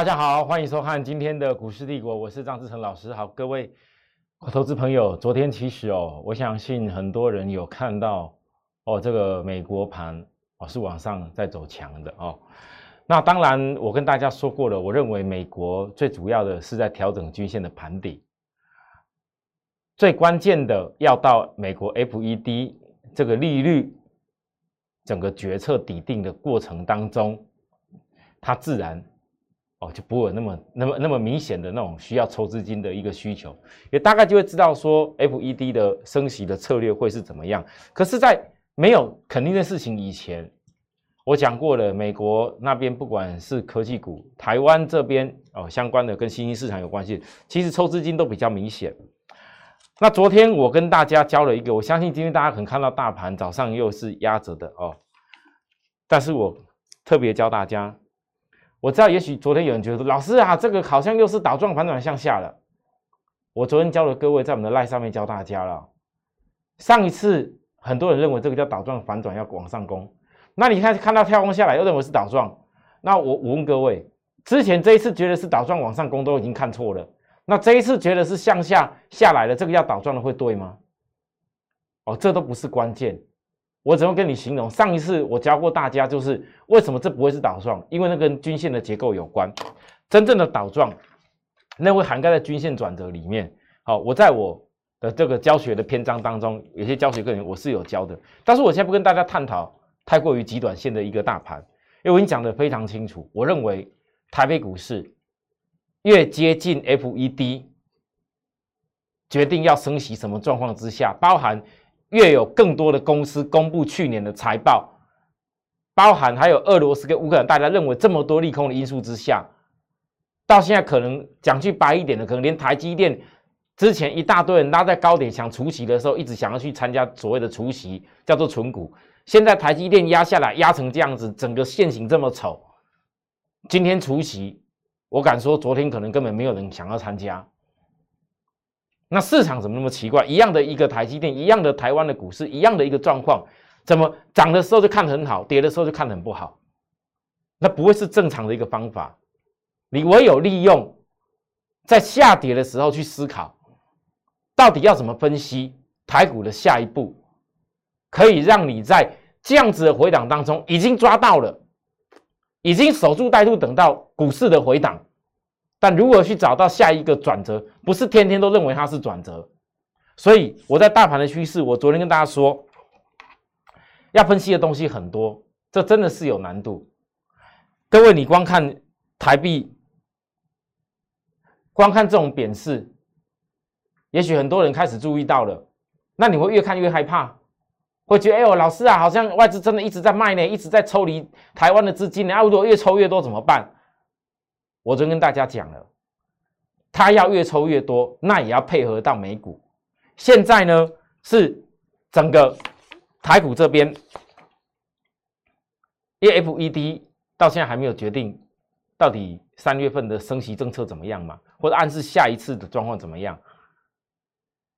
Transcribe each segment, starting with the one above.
大家好，欢迎收看今天的股市帝国，我是张志成老师。好，各位投资朋友，昨天其实哦，我相信很多人有看到哦，这个美国盘哦是往上在走强的哦。那当然，我跟大家说过了，我认为美国最主要的是在调整均线的盘底，最关键的要到美国 FED 这个利率整个决策底定的过程当中，它自然哦就不会有那么那么那么明显的那种需要抽资金的一个需求，也大概就会知道说 FED 的升息的策略会是怎么样。可是，在没有肯定的事情以前，我讲过了，美国那边不管是科技股，台湾这边哦相关的跟新兴市场有关系，其实抽资金都比较明显。那昨天我跟大家教了一个，我相信今天大家可能看到大盘早上又是压着的哦，但是我特别教大家，我知道也许昨天有人觉得老师啊，这个好像又是倒状反转向下了。我昨天教了各位在我们的赖上面教大家了，上一次很多人认为这个叫倒状反转要往上攻。那你看看到跳空下来，又认为是倒状，那我我问各位，之前这一次觉得是倒状往上攻都已经看错了，那这一次觉得是向下下来了，这个要倒状的会对吗？哦，这都不是关键，我怎么跟你形容？上一次我教过大家，就是为什么这不会是倒状，因为那跟均线的结构有关，真正的倒状那会涵盖在均线转折里面。好，我在我的这个教学的篇章当中，有些教学课程我是有教的，但是我现在不跟大家探讨。太过于极短线的一个大盘，因为我已经讲得非常清楚。我认为台北股市越接近 FED 决定要升息什么状况之下，包含越有更多的公司公布去年的财报，包含还有俄罗斯跟乌克兰，大家认为这么多利空的因素之下，到现在可能讲句白一点的，可能连台积电之前一大堆人拉在高点想除息的时候，一直想要去参加所谓的除息，叫做存股。现在台积电压下来，压成这样子，整个线型这么丑。今天除夕，我敢说，昨天可能根本没有人想要参加。那市场怎么那么奇怪？一样的一个台积电，一样的台湾的股市，一样的一个状况，怎么涨的时候就看很好，跌的时候就看很不好？那不会是正常的一个方法。你唯有利用在下跌的时候去思考，到底要怎么分析台股的下一步。可以让你在这样子的回档当中已经抓到了，已经守株待兔，等到股市的回档。但如果去找到下一个转折，不是天天都认为它是转折。所以我在大盘的趋势，我昨天跟大家说，要分析的东西很多，这真的是有难度。各位，你光看台币，光看这种贬势，也许很多人开始注意到了，那你会越看越害怕。会觉得，哎呦，老师啊，好像外资真的一直在卖呢，一直在抽离台湾的资金呢。啊，如果越抽越多怎么办？我昨天跟大家讲了，他要越抽越多，那也要配合到美股。现在呢，是整个台股这边，EFED 到现在还没有决定到底三月份的升息政策怎么样嘛，或者暗示下一次的状况怎么样。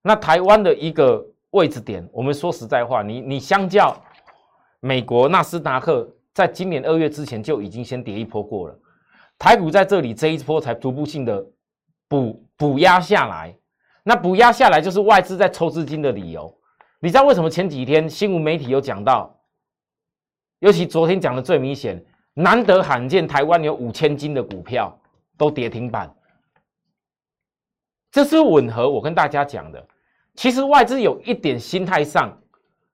那台湾的一个。位置点，我们说实在话，你你相较美国纳斯达克，在今年二月之前就已经先跌一波过了，台股在这里这一波才逐步性的补补压下来，那补压下来就是外资在抽资金的理由。你知道为什么前几天新闻媒体有讲到，尤其昨天讲的最明显，难得罕见台湾有五千斤的股票都跌停板，这是吻合我跟大家讲的。其实外资有一点心态上，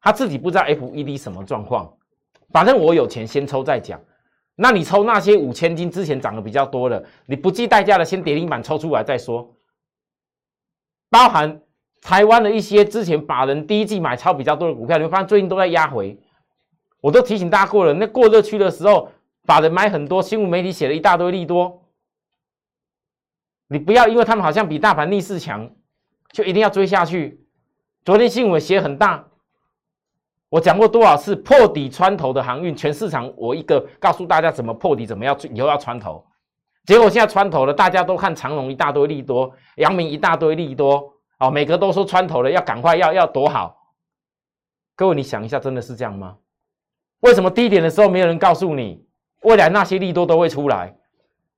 他自己不知道 FED 什么状况。反正我有钱先抽再讲。那你抽那些五千金之前涨得比较多的，你不计代价的先跌停板抽出来再说。包含台湾的一些之前法人第一季买超比较多的股票，你会发现最近都在压回。我都提醒大家过了，那过热区的时候，法人买很多，新闻媒体写了一大堆利多。你不要因为他们好像比大盘逆势强。就一定要追下去。昨天新闻写很大，我讲过多少次破底穿头的航运，全市场我一个告诉大家怎么破底，怎么样以后要穿头。结果现在穿头了，大家都看长隆一大堆利多，阳明一大堆利多，哦，每个都说穿头了，要赶快要要多好。各位你想一下，真的是这样吗？为什么低点的时候没有人告诉你，未来那些利多都会出来？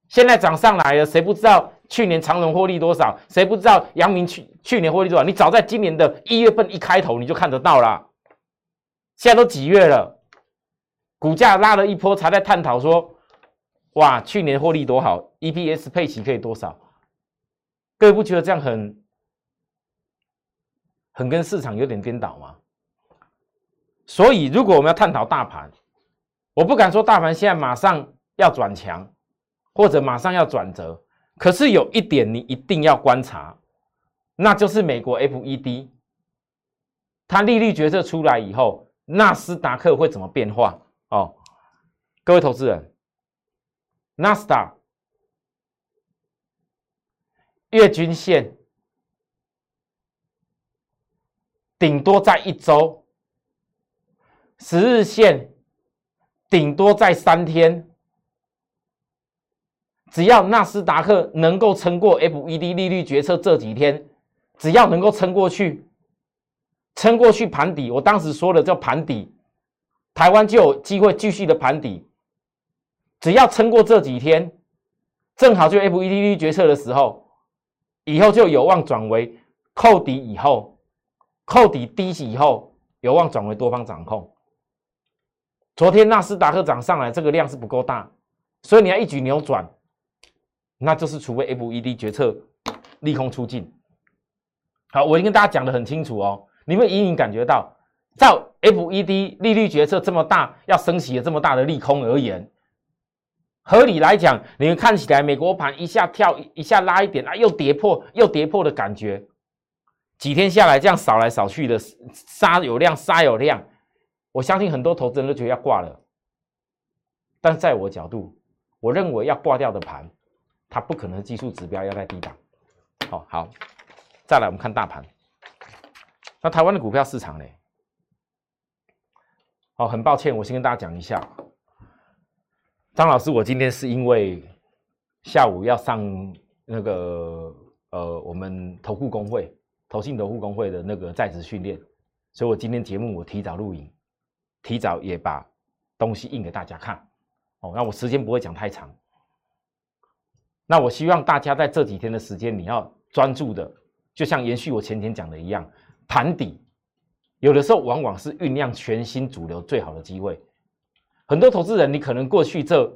现在涨上来了，谁不知道去年长荣获利多少？谁不知道阳明去去年获利多少？你早在今年的一月份一开头你就看得到了。现在都几月了，股价拉了一波，才在探讨说，哇，去年获利多好，EPS 配息可以多少？各位不觉得这样很很跟市场有点颠倒吗？所以，如果我们要探讨大盘，我不敢说大盘现在马上要转强。或者马上要转折，可是有一点你一定要观察，那就是美国 FED，它利率决策出来以后，纳斯达克会怎么变化？哦，各位投资人，纳斯达月均线顶多在一周，十日线顶多在三天。只要纳斯达克能够撑过 FED 利率决策这几天，只要能够撑过去，撑过去盘底，我当时说了叫盘底，台湾就有机会继续的盘底。只要撑过这几天，正好就 FED 利率决策的时候，以后就有望转为扣底以后，扣底低息以后，有望转为多方掌控。昨天纳斯达克涨上来，这个量是不够大，所以你要一举扭转。那就是除非 FED 决策利空出尽。好，我已经跟大家讲的很清楚哦，你们隐隐感觉到，照 FED 利率决策这么大，要升息的这么大的利空而言，合理来讲，你们看起来美国盘一下跳一下拉一点啊，又跌破又跌破的感觉，几天下来这样扫来扫去的杀有量杀有量，我相信很多投资人都觉得要挂了。但在我角度，我认为要挂掉的盘。它不可能技术指标要在低档，好好，再来我们看大盘。那台湾的股票市场呢？哦，很抱歉，我先跟大家讲一下，张老师，我今天是因为下午要上那个呃，我们投顾工会、投信投顾工会的那个在职训练，所以我今天节目我提早录影，提早也把东西印给大家看。哦，那我时间不会讲太长。那我希望大家在这几天的时间，你要专注的，就像延续我前天讲的一样，盘底，有的时候往往是酝酿全新主流最好的机会。很多投资人，你可能过去这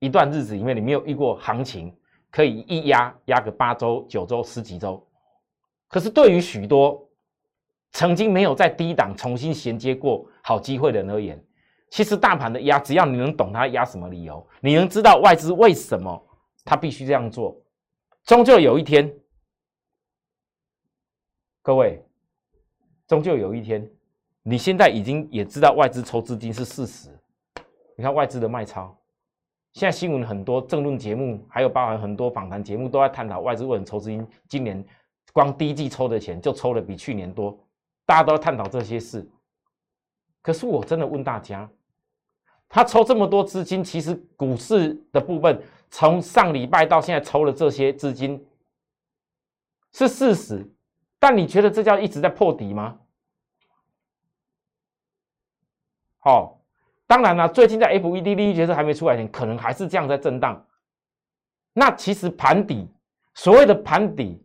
一段日子里面，你没有遇过行情可以一压压个八周、九周、十几周。可是对于许多曾经没有在低档重新衔接过好机会的人而言，其实大盘的压，只要你能懂它压什么理由，你能知道外资为什么。他必须这样做，终究有一天，各位，终究有一天，你现在已经也知道外资抽资金是事实。你看外资的卖超，现在新闻很多，政论节目还有包含很多访谈节目都在探讨外资为什么抽资金。今年光第一季抽的钱就抽的比去年多，大家都在探讨这些事。可是我真的问大家，他抽这么多资金，其实股市的部分。从上礼拜到现在抽了这些资金是事实，但你觉得这叫一直在破底吗？好，当然了，最近在 FED 利率决策还没出来前，可能还是这样在震荡。那其实盘底，所谓的盘底，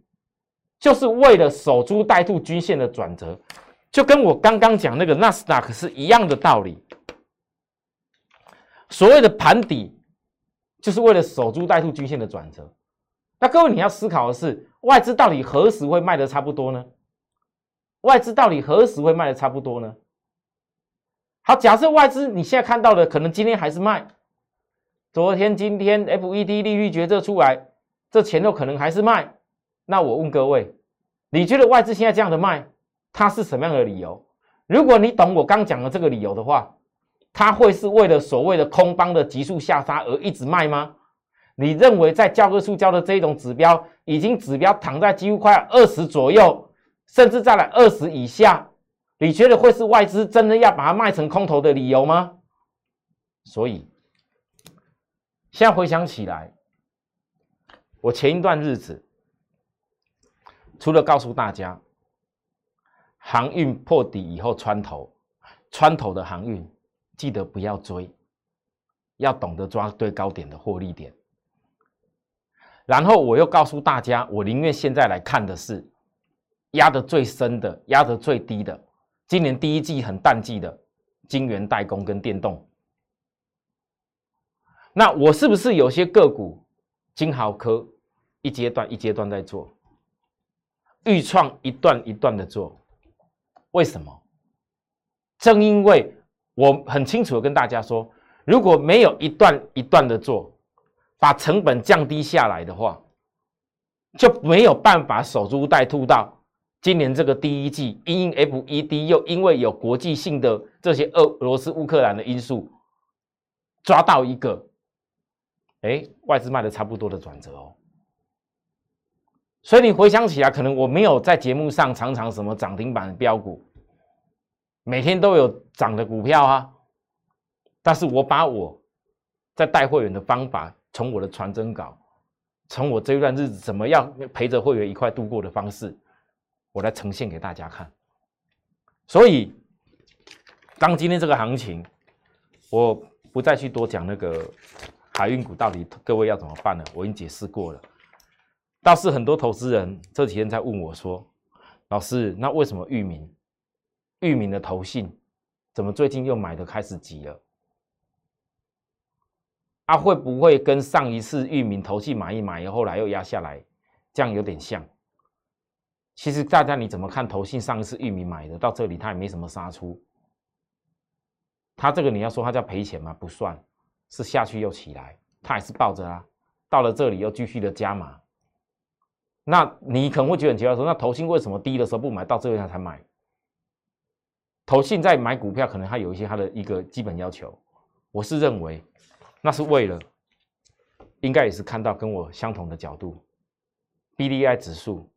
就是为了守株待兔均线的转折，就跟我刚刚讲那个纳斯达克是一样的道理。所谓的盘底。就是为了守株待兔均线的转折，那各位你要思考的是，外资到底何时会卖的差不多呢？外资到底何时会卖的差不多呢？好，假设外资你现在看到的可能今天还是卖，昨天、今天 FED 利率决策出来，这前头可能还是卖。那我问各位，你觉得外资现在这样的卖，它是什么样的理由？如果你懂我刚讲的这个理由的话。它会是为了所谓的空方的急速下杀而一直卖吗？你认为在教科书教的这一种指标，已经指标躺在几乎快二十左右，甚至再来二十以下，你觉得会是外资真的要把它卖成空头的理由吗？所以，现在回想起来，我前一段日子除了告诉大家，航运破底以后穿头，穿头的航运。记得不要追，要懂得抓对高点的获利点。然后我又告诉大家，我宁愿现在来看的是压得最深的、压得最低的，今年第一季很淡季的晶圆代工跟电动。那我是不是有些个股，金豪科一阶段一阶段在做，预创一段一段的做？为什么？正因为我很清楚的跟大家说，如果没有一段一段的做。把成本降低下来的话，就没有办法守株待兔到今年这个第一季，因 FED 又因为有国际性的这些俄罗斯、乌克兰的因素，抓到一个，哎，外资卖的差不多的转折哦。所以你回想起来，可能我没有在节目上常常什么涨停板的标股，每天都有涨的股票啊，但是我把我在带会员的方法。从我的传真稿，从我这段日子怎么样陪着会员一块度过的方式，我来呈现给大家看。所以，当今天这个行情，我不再去多讲那个海运股到底各位要怎么办了，我已经解释过了。倒是很多投资人这几天在问我说：“老师，那为什么域名域名的投信怎么最近又买的开始急了？”啊，会不会跟上一次域名投信买一买，后来又压下来，这样有点像？其实大家你怎么看投信上一次域名买的到这里，它也没什么杀出，它这个你要说它叫赔钱吗？不算，是下去又起来，它还是抱着啊。到了这里又继续的加码，那你可能会觉得很奇怪，说那投信为什么低的时候不买，到这里才买？投信在买股票，可能它有一些它的一个基本要求，我是认为。那是为了，应该也是看到跟我相同的角度，B D I 指数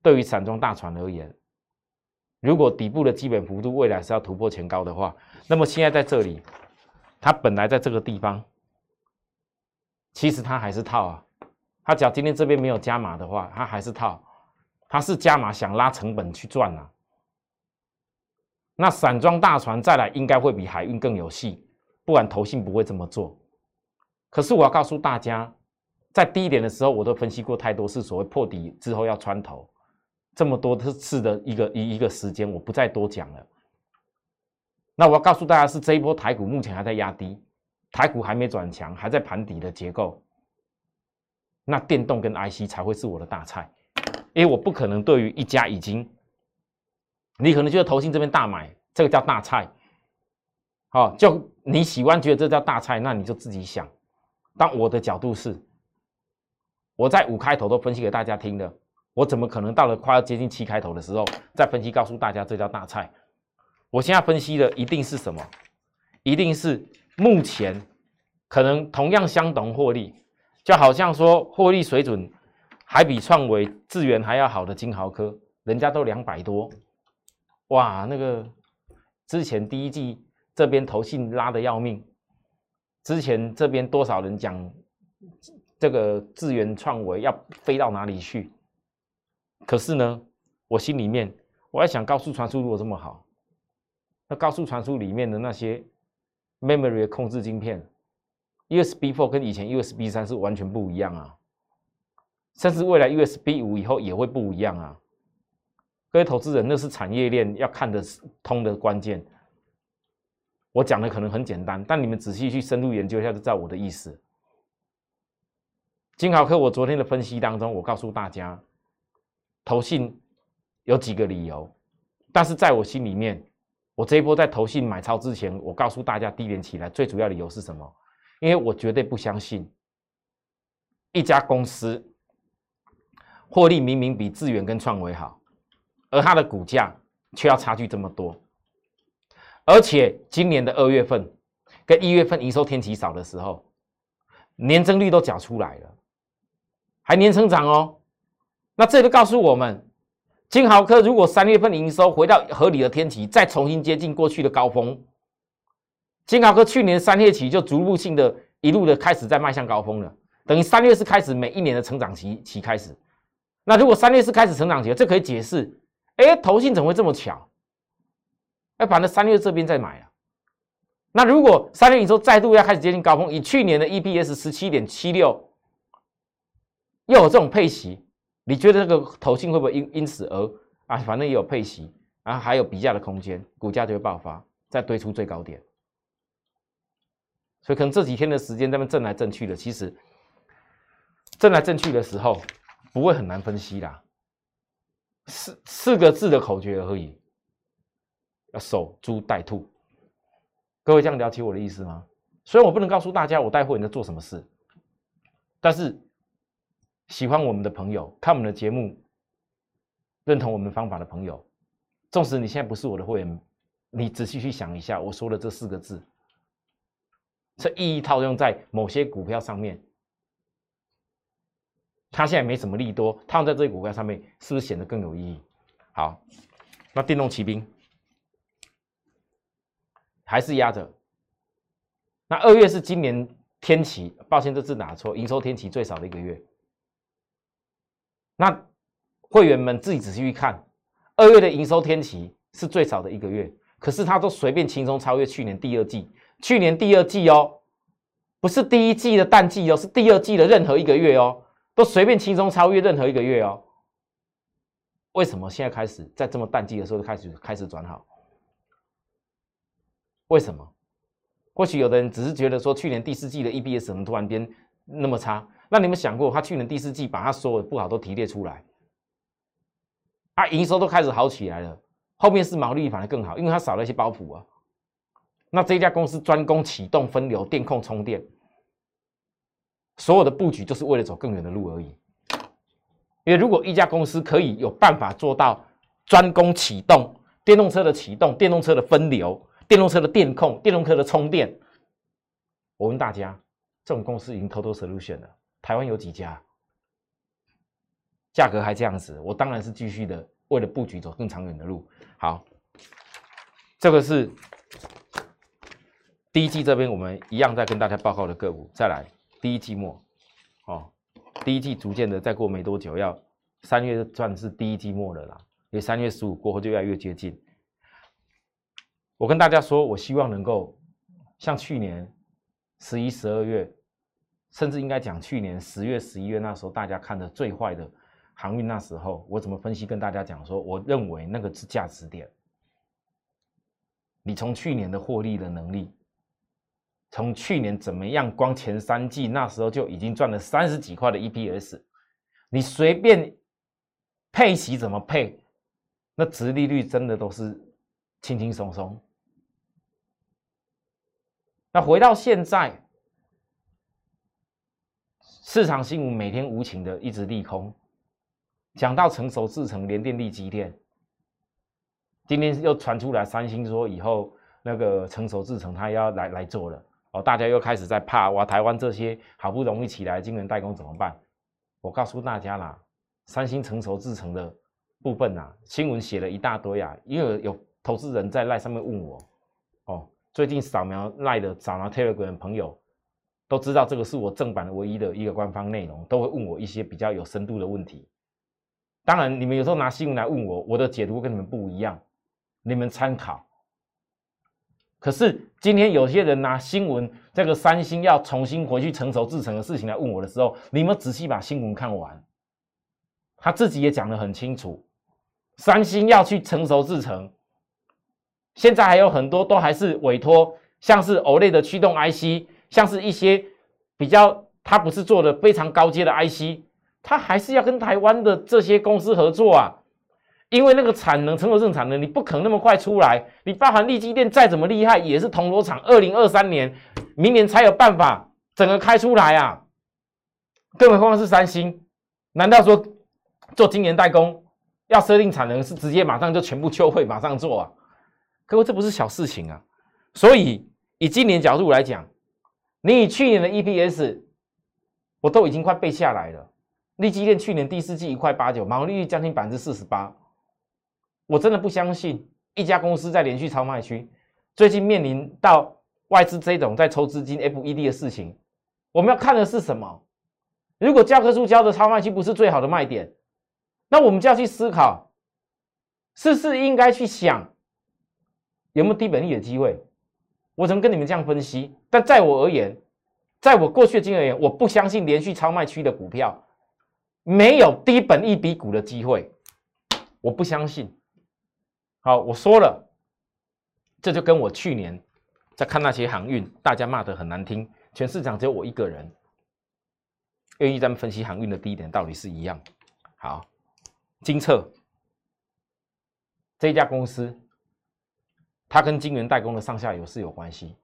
对于散装大船而言，如果底部的基本幅度未来是要突破前高的话，那么现在在这里，它本来在这个地方，其实它还是套啊，它只要今天这边没有加码的话，它还是套，它是加码想拉成本去赚啊。那散装大船再来应该会比海运更有戏。不然投信不会这么做。可是我要告诉大家，在低点的时候，我都分析过太多次，所谓破底之后要穿头，这么多次的一个一一个时间，我不再多讲了。那我要告诉大家是这一波台股目前还在压低，台股还没转强，还在盘底的结构。那电动跟 IC 才会是我的大菜，因为我不可能对于一家已经，你可能觉得投信这边大买，这个叫大菜。好，就你喜欢觉得这叫大菜，那你就自己想。但我的角度是，我在五开头都分析给大家听的，我怎么可能到了快要接近七开头的时候再分析告诉大家这叫大菜？我现在分析的一定是什么？一定是目前可能同样相同获利，就好像说获利水准还比创维、智源还要好的金豪科，人家都两百多，哇，那个之前第一季。这边投信拉的要命，之前这边多少人讲这个智源创维要飞到哪里去？可是呢，我心里面我还想高速传输如果这么好，那高速传输里面的那些 memory 控制晶片，USB four 跟以前 USB 三是完全不一样啊，甚至未来 USB 五以后也会不一样啊。各位投资人，那是产业链要看得通的关键。我讲的可能很简单，但你们仔细去深入研究一下，就知道我的意思。金豪科，我昨天的分析当中，我告诉大家，投信有几个理由，但是在我心里面，我这一波在投信买超之前，我告诉大家低点起来最主要理由是什么？因为我绝对不相信一家公司获利明明比智远跟创维好，而它的股价却要差距这么多。而且今年的二月份跟一月份营收天期少的时候，年增率都缴出来了，还年成长哦。那这就告诉我们，金豪科如果三月份营收回到合理的天期，再重新接近过去的高峰，金豪科去年三月起就逐步性的一路的开始在迈向高峰了，等于三月是开始每一年的成长期期开始。那如果三月是开始成长期，这可以解释，哎，投信怎么会这么巧？哎，反正三月这边再买啊。那如果三月营收再度要开始接近高峰，以去年的 EPS 十七点七六，又有这种配息，你觉得这个投信会不会因因此而啊？反正也有配息，然后还有比价的空间，股价就会爆发，再堆出最高点。所以可能这几天的时间，他们震来震去的，其实震来震去的时候，不会很难分析啦。四四个字的口诀而已，要守株待兔。各位这样了解我的意思吗？虽然我不能告诉大家我带货人在做什么事，但是喜欢我们的朋友，看我们的节目，认同我们方法的朋友，纵使你现在不是我的会员，你仔细去想一下我说的这四个字，这意义套用在某些股票上面，它现在没什么利多，套用在这些股票上面，是不是显得更有意义？好，那电动骑兵。还是压着。那二月是今年天期，抱歉，这字打错，营收天期最少的一个月。那会员们自己仔细去看，二月的营收天期是最少的一个月，可是它都随便轻松超越去年第二季。去年第二季哦，不是第一季的淡季哦，是第二季的任何一个月哦，都随便轻松超越任何一个月哦。为什么现在开始在这么淡季的时候开始开始转好？为什么？或许有的人只是觉得说，去年第四季的 EPS 怎么突然间那么差？那你们想过，他去年第四季把他所有的不好都提列出来，啊，营收都开始好起来了，后面是毛利反而更好，因为他少了一些包袱啊。那这家公司专攻启动、分流、电控、充电，所有的布局就是为了走更远的路而已。因为如果一家公司可以有办法做到专攻启动电动车的启动、电动车的分流，电动车的电控、电动车的充电，我问大家，这种公司已经偷偷 solution 了，台湾有几家？价格还这样子，我当然是继续的，为了布局走更长远的路。好，这个是第一季这边我们一样在跟大家报告的个股。再来，第一季末，哦，第一季逐渐的再过没多久，要三月算是第一季末了啦，因为三月十五过后就越来越接近。我跟大家说，我希望能够像去年十一、十二月，甚至应该讲去年十月、十一月那时候，大家看的最坏的航运那时候，我怎么分析？跟大家讲说，我认为那个是价值点。你从去年的获利的能力，从去年怎么样，光前三季那时候就已经赚了三十几块的 EPS，你随便配息怎么配，那值利率真的都是轻轻松松。那回到现在，市场新闻每天无情的一直利空，讲到成熟制成联电力机电，今天又传出来三星说以后那个成熟制成他要来来做了哦，大家又开始在怕哇，台湾这些好不容易起来晶圆代工怎么办？我告诉大家啦，三星成熟制成的部分啊，新闻写了一大堆啊，因为有投资人在赖上面问我。最近扫描赖的扫描 Telegram 的朋友都知道，这个是我正版的唯一的一个官方内容，都会问我一些比较有深度的问题。当然，你们有时候拿新闻来问我，我的解读跟你们不一样，你们参考。可是今天有些人拿新闻这个三星要重新回去成熟制成的事情来问我的时候，你们仔细把新闻看完，他自己也讲得很清楚，三星要去成熟制成。现在还有很多都还是委托，像是 OLED 的驱动 IC，像是一些比较，它不是做的非常高阶的 IC，它还是要跟台湾的这些公司合作啊，因为那个产能，成熟正产能，你不可能那么快出来，你包含利基电再怎么厉害，也是铜锣厂，二零二三年，明年才有办法整个开出来啊，更何况是三星，难道说做今年代工要设定产能是直接马上就全部秋会马上做啊？各位，这不是小事情啊！所以以今年角度来讲，你以去年的 EPS，我都已经快背下来了。利基电去年第四季一块八九，毛利率将近百分之四十八。我真的不相信一家公司在连续超卖区，最近面临到外资这种在抽资金 FED 的事情，我们要看的是什么？如果教科书教的超卖区不是最好的卖点，那我们就要去思考，是不是应该去想？有没有低本利的机会？我怎么跟你们这样分析？但在我而言，在我过去的经验而言，我不相信连续超卖区的股票没有低本一笔股的机会，我不相信。好，我说了，这就跟我去年在看那些航运，大家骂的很难听，全市场只有我一个人愿意咱们分析航运的低点，道理是一样。好，金策这家公司，它跟金源代工的上下游是有关系。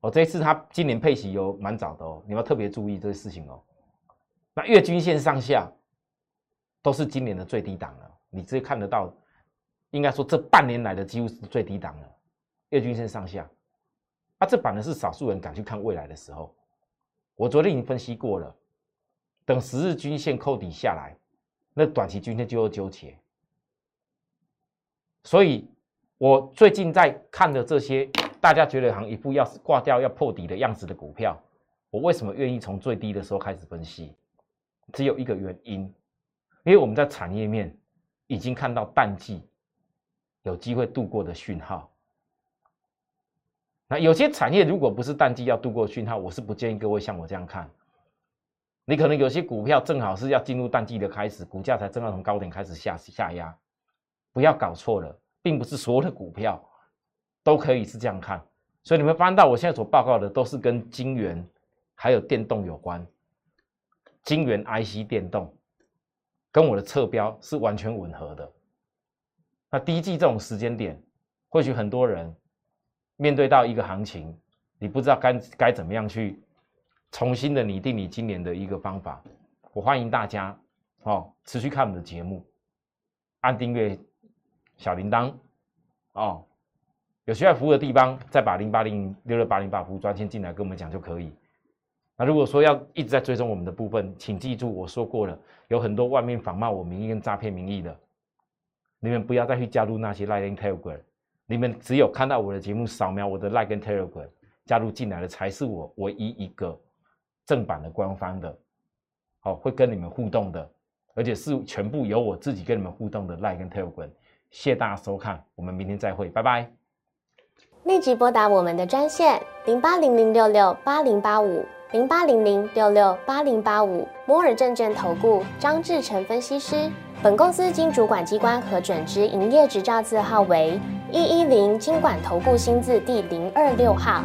哦，这一次它今年配息有蛮早的哦，你要特别注意这些事情哦。那月均线上下都是今年的最低档了，你直接看得到，应该说这半年来的几乎是最低档了。月均线上下，啊，这反而是少数人敢去看未来的时候。我昨天已经分析过了，等十日均线扣底下来，那短期均线就要纠结。所以我最近在看的这些，大家觉得好像一副要挂掉要破底的样子的股票，我为什么愿意从最低的时候开始分析？只有一个原因，因为我们在产业面已经看到淡季有机会度过的讯号。那有些产业如果不是淡季要度过讯号，我是不建议各位像我这样看。你可能有些股票正好是要进入淡季的开始，股价才正好从高点开始下下压，不要搞错了，并不是所有的股票都可以是这样看。所以你们翻到我现在所报告的都是跟晶圆还有电动有关。晶圆 IC 电动跟我的侧标是完全吻合的。那第一季这种时间点，或许很多人面对到一个行情，你不知道该该怎么样去重新的拟定你今年的一个方法。我欢迎大家哦，持续看我们的节目，按订阅小铃铛哦，有需要服务的地方再把零八零六六八零八服务专线进来跟我们讲就可以。那如果说要一直在追踪我们的部分，请记住我说过了，有很多外面仿冒我名义跟诈骗名义的，你们不要再去加入那些 Line 跟 Telegram，你们只有看到我的节目，扫描我的 Line 跟 Telegram 加入进来的，才是我唯一一个正版的官方的，好会跟你们互动的，而且是全部由我自己跟你们互动的 Line 跟 Telegram。谢谢大家收看，我们明天再会，拜拜。立即拨打我们的专线零八零零六六八零八五。零八零零六六八零八五摩尔证券投顾张志成分析师，本公司经主管机关核准之营业执照字号为一一零经管投顾新字第零二六号。